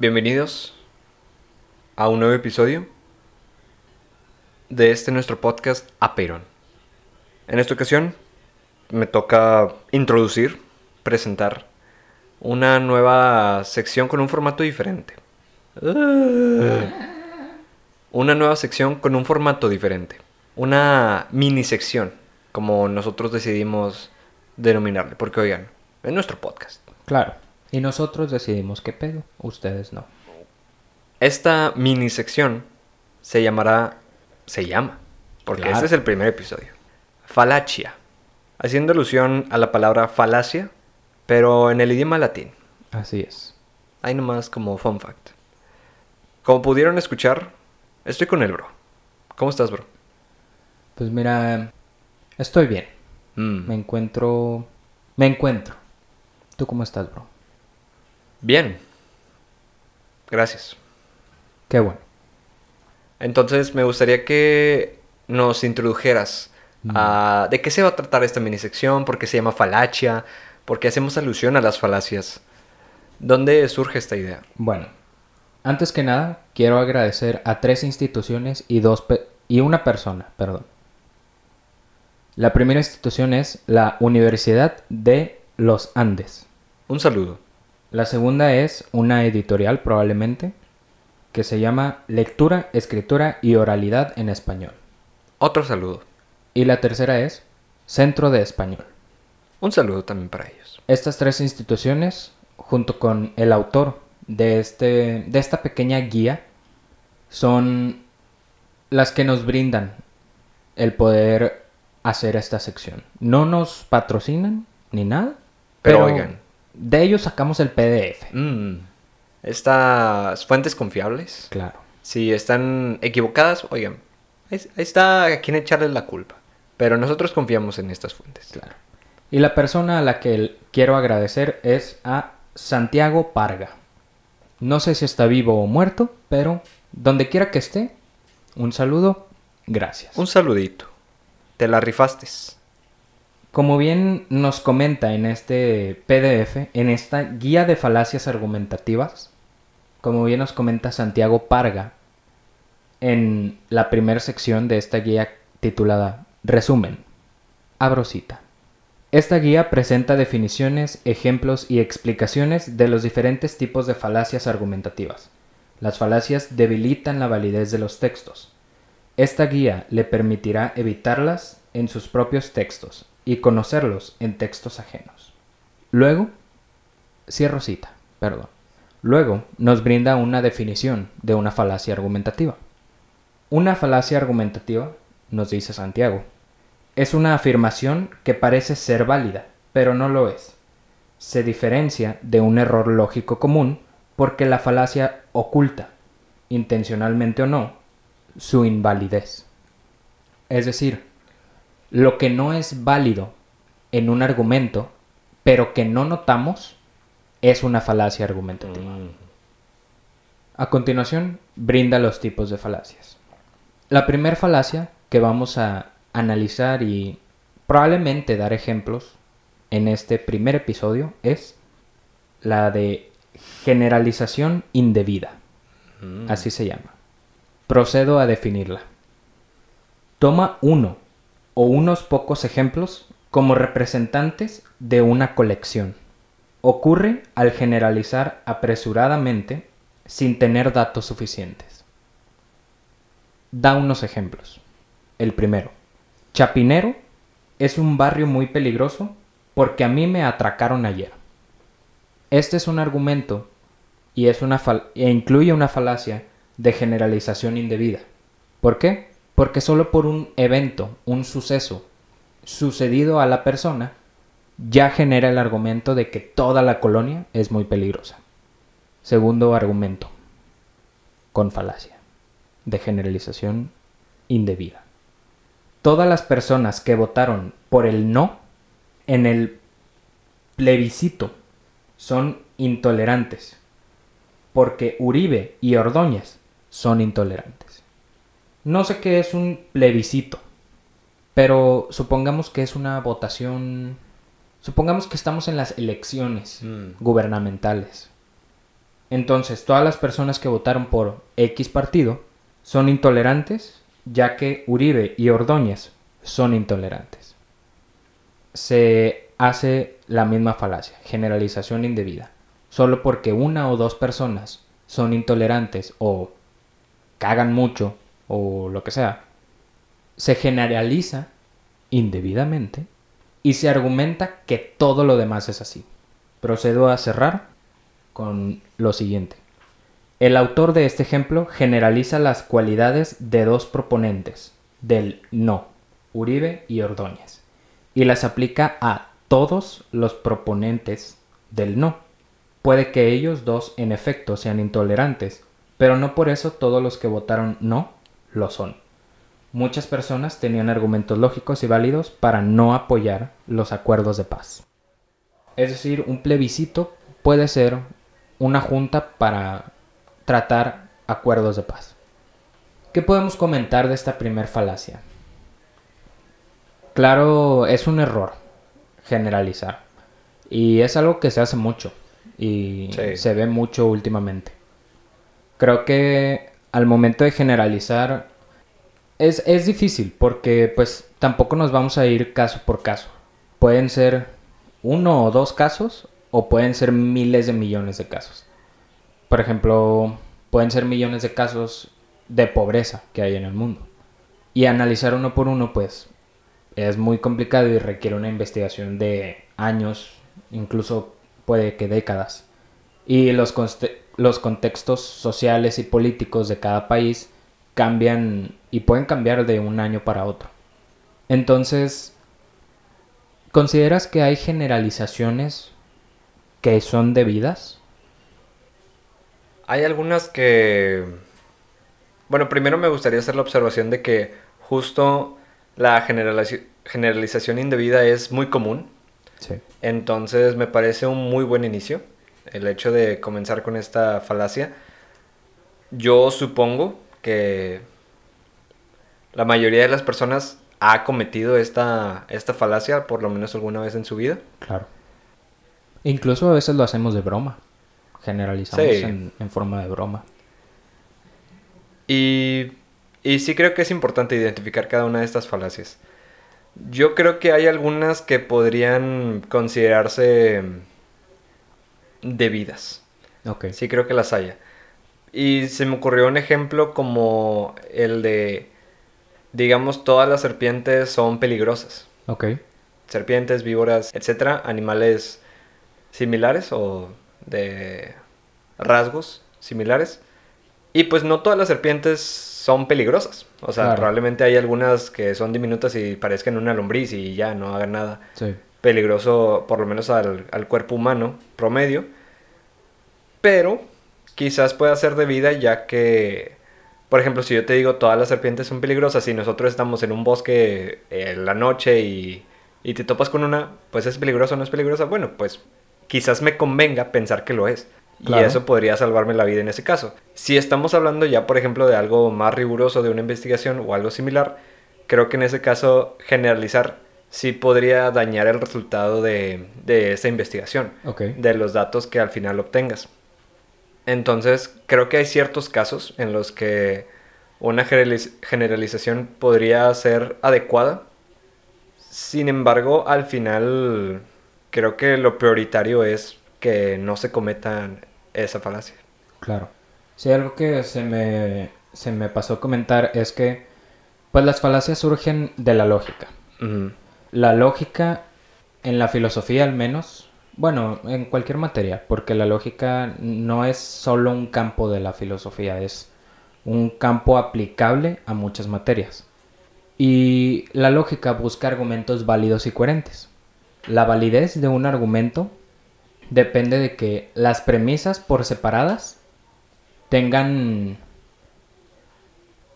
Bienvenidos a un nuevo episodio de este nuestro podcast Apeirón. En esta ocasión me toca introducir, presentar una nueva sección con un formato diferente. Una nueva sección con un formato diferente. Una mini sección, como nosotros decidimos denominarle, porque oigan, es nuestro podcast. Claro. Y nosotros decidimos qué pedo, ustedes no. Esta mini sección se llamará, se llama, porque Claro. este es el primer episodio, falacia, haciendo alusión a la palabra falacia, pero en el idioma latín. Así es. Ahí nomás como fun fact. Como pudieron escuchar, estoy con el bro. ¿Cómo estás, bro? Pues mira, estoy bien. Mm, Me encuentro... Me encuentro. ¿Tú cómo estás, bro? Bien. Gracias. Qué bueno. Entonces me gustaría que nos introdujeras a de qué se va a tratar esta mini sección, por qué se llama falacia, por qué hacemos alusión a las falacias. ¿Dónde surge esta idea? Bueno, antes que nada, quiero agradecer a tres instituciones y, dos pe- y una persona, perdón. La primera institución es la Universidad de los Andes. Un saludo. La segunda es una editorial probablemente que se llama Lectura, Escritura y Oralidad en Español. Otro saludo. Y la tercera es Centro de Español. Un saludo también para ellos. Estas tres instituciones, junto con el autor de, este, de esta pequeña guía, son las que nos brindan el poder hacer esta sección. No nos patrocinan ni nada, Pero oigan. De ellos sacamos el PDF. Mm, Estas fuentes confiables, Claro. si están equivocadas, oigan, ahí, está a quien echarles la culpa. Pero nosotros confiamos en estas fuentes. Claro. Y la persona a la que quiero agradecer es a Santiago Parga. No sé si está vivo o muerto, pero donde quiera que esté, un saludo, gracias. Un saludito. Te la rifaste. Como bien nos comenta en este PDF, en esta guía de falacias argumentativas, como bien nos comenta Santiago Parga, en la primera sección de esta guía titulada Resumen. Abro cita. Esta guía presenta definiciones, ejemplos y explicaciones de los diferentes tipos de falacias argumentativas. Las falacias debilitan la validez de los textos. Esta guía le permitirá evitarlas en sus propios textos y conocerlos en textos ajenos. Luego, cierro cita, perdón. Luego nos brinda una definición de una falacia argumentativa. Una falacia argumentativa, nos dice Santiago, es una afirmación que parece ser válida, pero no lo es. Se diferencia de un error lógico común porque la falacia oculta, intencionalmente o no, su invalidez. Es decir, lo que no es válido en un argumento, pero que no notamos, es una falacia argumentativa. A continuación, brinda los tipos de falacias. La primera falacia que vamos a analizar y probablemente dar ejemplos en este primer episodio es la de generalización indebida. Así se llama. Procedo a definirla. Toma uno o unos pocos ejemplos como representantes de una colección. Ocurre al generalizar apresuradamente sin tener datos suficientes. Da unos ejemplos. El primero. Chapinero es un barrio muy peligroso porque a mí me atracaron ayer. Este es un argumento y es una e incluye una falacia de generalización indebida. ¿Por qué? Porque solo por un evento, un suceso sucedido a la persona, ya genera el argumento de que toda la colonia es muy peligrosa. Segundo argumento, con falacia, de generalización indebida. Todas las personas que votaron por el no en el plebiscito son intolerantes, porque Uribe y Ordóñez son intolerantes. No sé qué es un plebiscito, pero supongamos que es una votación Supongamos que estamos en las elecciones Mm. gubernamentales. Entonces, todas las personas que votaron por X partido son intolerantes, ya que Uribe y Ordóñez son intolerantes. Se hace la misma falacia, generalización indebida. Solo porque una o dos personas son intolerantes o cagan mucho o lo que sea, se generaliza indebidamente y se argumenta que todo lo demás es así. Procedo a cerrar con lo siguiente. El autor de este ejemplo generaliza las cualidades de dos proponentes, del no, Uribe y Ordóñez, y las aplica a todos los proponentes del no. Puede que ellos dos en efecto sean intolerantes, pero no por eso todos los que votaron no lo son. Muchas personas tenían argumentos lógicos y válidos para no apoyar los acuerdos de paz. Es decir, un plebiscito puede ser una junta para tratar acuerdos de paz. ¿Qué podemos comentar de esta primer falacia? Claro, es un error generalizar. Y es algo que se hace mucho y Sí. se ve mucho últimamente. Creo que al momento de generalizar es, es difícil porque pues tampoco nos vamos a ir caso por caso. Pueden ser uno o dos casos o pueden ser miles de millones de casos. Por ejemplo, pueden ser millones de casos de pobreza que hay en el mundo. Y analizar uno por uno pues es muy complicado y requiere una investigación de años, incluso puede que décadas. Y los, los contextos sociales y políticos de cada país cambian y pueden cambiar de un año para otro. Entonces, ¿consideras que hay generalizaciones que son debidas? Hay algunas que... Bueno, primero me gustaría hacer la observación de que justo la generalizaci- generalización indebida es muy común. Sí. Entonces me parece un muy buen inicio el hecho de comenzar con esta falacia. Yo supongo que la mayoría de las personas ha cometido esta, esta falacia por lo menos alguna vez en su vida. Claro. Incluso a veces lo hacemos de broma. Generalizamos Sí. en, en forma de broma. Y, y sí creo que es importante identificar cada una de estas falacias. Yo creo que hay algunas que podrían considerarse debidas. Ok. Sí creo que las haya. Y se me ocurrió un ejemplo como el de, digamos, todas las serpientes son peligrosas. Ok. Serpientes, víboras, etcétera, animales similares o de rasgos similares. Y pues no todas las serpientes son peligrosas. O sea, Claro. probablemente hay algunas que son diminutas y parezcan una lombriz y ya no hagan nada Sí. Peligroso, por lo menos al, al cuerpo humano promedio. Pero quizás pueda ser debida ya que, por ejemplo, si yo te digo todas las serpientes son peligrosas y nosotros estamos en un bosque en la noche y, y te topas con una, pues es peligrosa o no es peligrosa. Bueno, pues quizás me convenga pensar que lo es. Claro. Y eso podría salvarme la vida en ese caso. Si estamos hablando ya, por ejemplo, de algo más riguroso, de una investigación o algo similar, creo que en ese caso generalizar sí podría dañar el resultado de, de esa investigación, de los datos que al final obtengas. Entonces, creo que hay ciertos casos en los que una generaliz- generalización podría ser adecuada. Sin embargo, al final, creo que lo prioritario es que no se cometan esa falacia. Claro. Sí, algo que se me, se me pasó a comentar es que, pues las falacias surgen de la lógica. La lógica, en la filosofía al menos, bueno, en cualquier materia, porque la lógica no es solo un campo de la filosofía, es un campo aplicable a muchas materias. Y la lógica busca argumentos válidos y coherentes. La validez de un argumento depende de que las premisas por separadas tengan...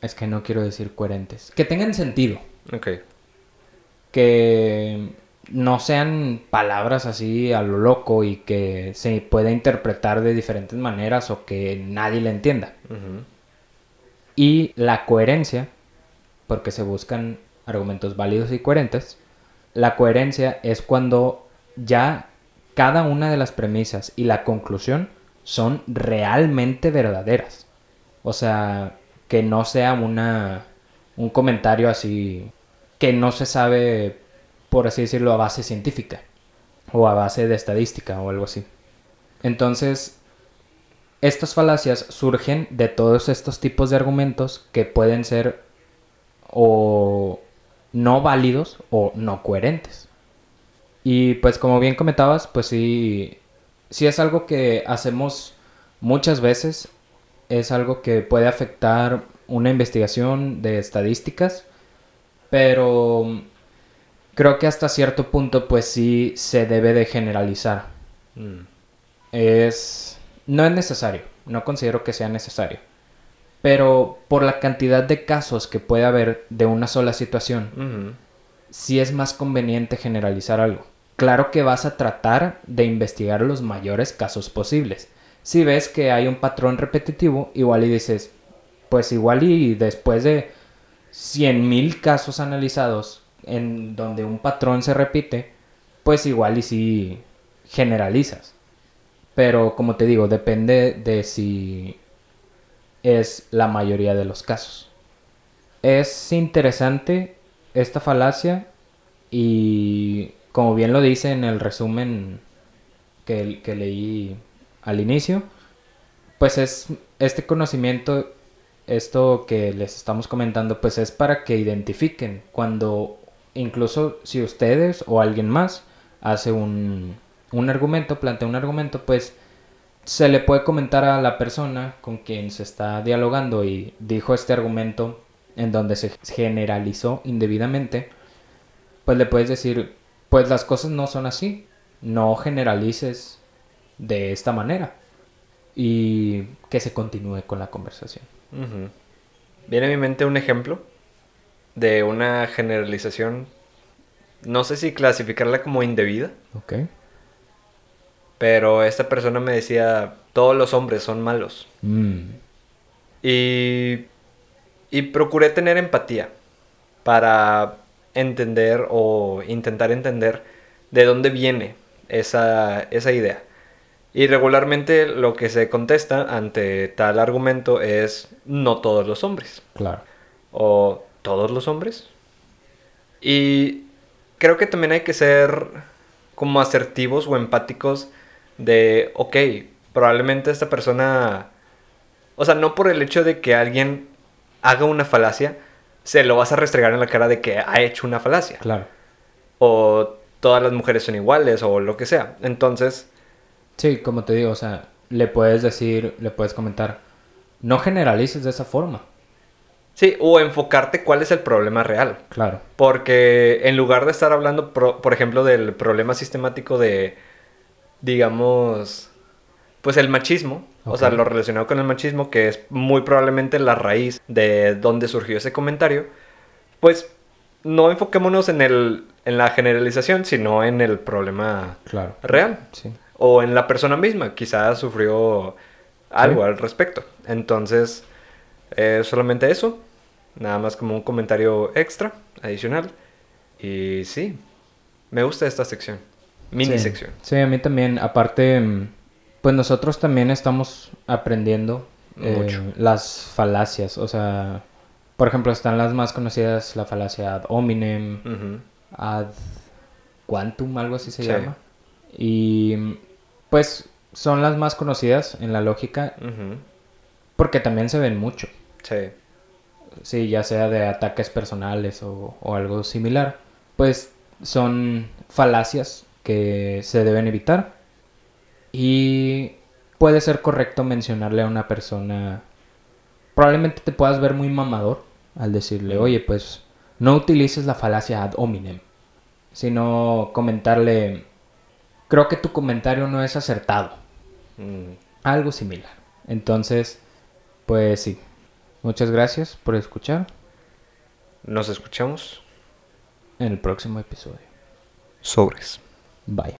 Es que no quiero decir coherentes. Que tengan sentido Ok. Que no sean palabras así a lo loco y que se pueda interpretar de diferentes maneras o que nadie le entienda. Y la coherencia, porque se buscan argumentos válidos y coherentes, la coherencia es cuando ya cada una de las premisas y la conclusión son realmente verdaderas. O sea, que no sea una un comentario así que no se sabe, por así decirlo, a base científica o a base de estadística o algo así. Entonces, estas falacias surgen de todos estos tipos de argumentos que pueden ser o no válidos o no coherentes. Y pues como bien comentabas, pues sí, sí es algo que hacemos muchas veces, es algo que puede afectar una investigación de estadísticas, pero creo que hasta cierto punto pues sí se debe de generalizar. Mm. Es no es necesario, no considero que sea necesario. Pero por la cantidad de casos que puede haber de una sola situación, sí es más conveniente generalizar algo. Claro que vas a tratar de investigar los mayores casos posibles. Si ves que hay un patrón repetitivo, igual y dices, pues igual y después de 100.000 casos analizados en donde un patrón se repite, pues igual y si generalizas. Pero como te digo, depende de si es la mayoría de los casos. Es interesante esta falacia y como bien lo dice en el resumen que, que leí al inicio, pues es este conocimiento, esto que les estamos comentando, pues es para que identifiquen cuando incluso si ustedes o alguien más hace un, un argumento, plantea un argumento, pues se le puede comentar a la persona con quien se está dialogando y dijo este argumento en donde se generalizó indebidamente, pues le puedes decir, pues las cosas no son así, no generalices de esta manera y que se continúe con la conversación. Viene a mi mente un ejemplo de una generalización, no sé si clasificarla como indebida. Ok. Pero esta persona me decía, todos los hombres son malos. Mm. Y, y procuré tener empatía para entender o intentar entender de dónde viene esa, esa idea. Y regularmente lo que se contesta ante tal argumento es no todos los hombres. Claro. O todos los hombres. Y creo que también hay que ser como asertivos o empáticos de, ok, probablemente esta persona, o sea, no por el hecho de que alguien haga una falacia, se lo vas a restregar en la cara de que ha hecho una falacia. Claro. O todas las mujeres son iguales o lo que sea. Entonces... Sí, como te digo, o sea, le puedes decir, le puedes comentar, no generalices de esa forma. Sí, o enfocarte cuál es el problema real. Claro. Porque en lugar de estar hablando, por ejemplo, del problema sistemático de digamos, pues el machismo, o sea, lo relacionado con el machismo, que es muy probablemente la raíz de donde surgió ese comentario, pues no enfoquémonos en, el, en la generalización, sino en el problema real. O en la persona misma, quizás sufrió algo al respecto. Entonces, solamente eso, nada más como un comentario extra, adicional. Y sí, me gusta esta sección. Mini sección. Sí, a mí también. Aparte, mm, pues nosotros también estamos aprendiendo eh, las falacias. O sea, por ejemplo, están las más conocidas, la falacia ad hominem, ad quantum, algo así se llama. Y pues son las más conocidas en la lógica porque también se ven mucho. Sí. Sí, ya sea de ataques personales o, o algo similar. Pues son falacias que se deben evitar. Y puede ser correcto mencionarle a una persona, probablemente te puedas ver muy mamador al decirle, oye, pues no utilices la falacia ad hominem, sino comentarle, creo que tu comentario no es acertado. Mm. Algo similar. Entonces, pues sí. Muchas gracias por escuchar. Nos escuchamos en el próximo episodio. Sobres. Bye.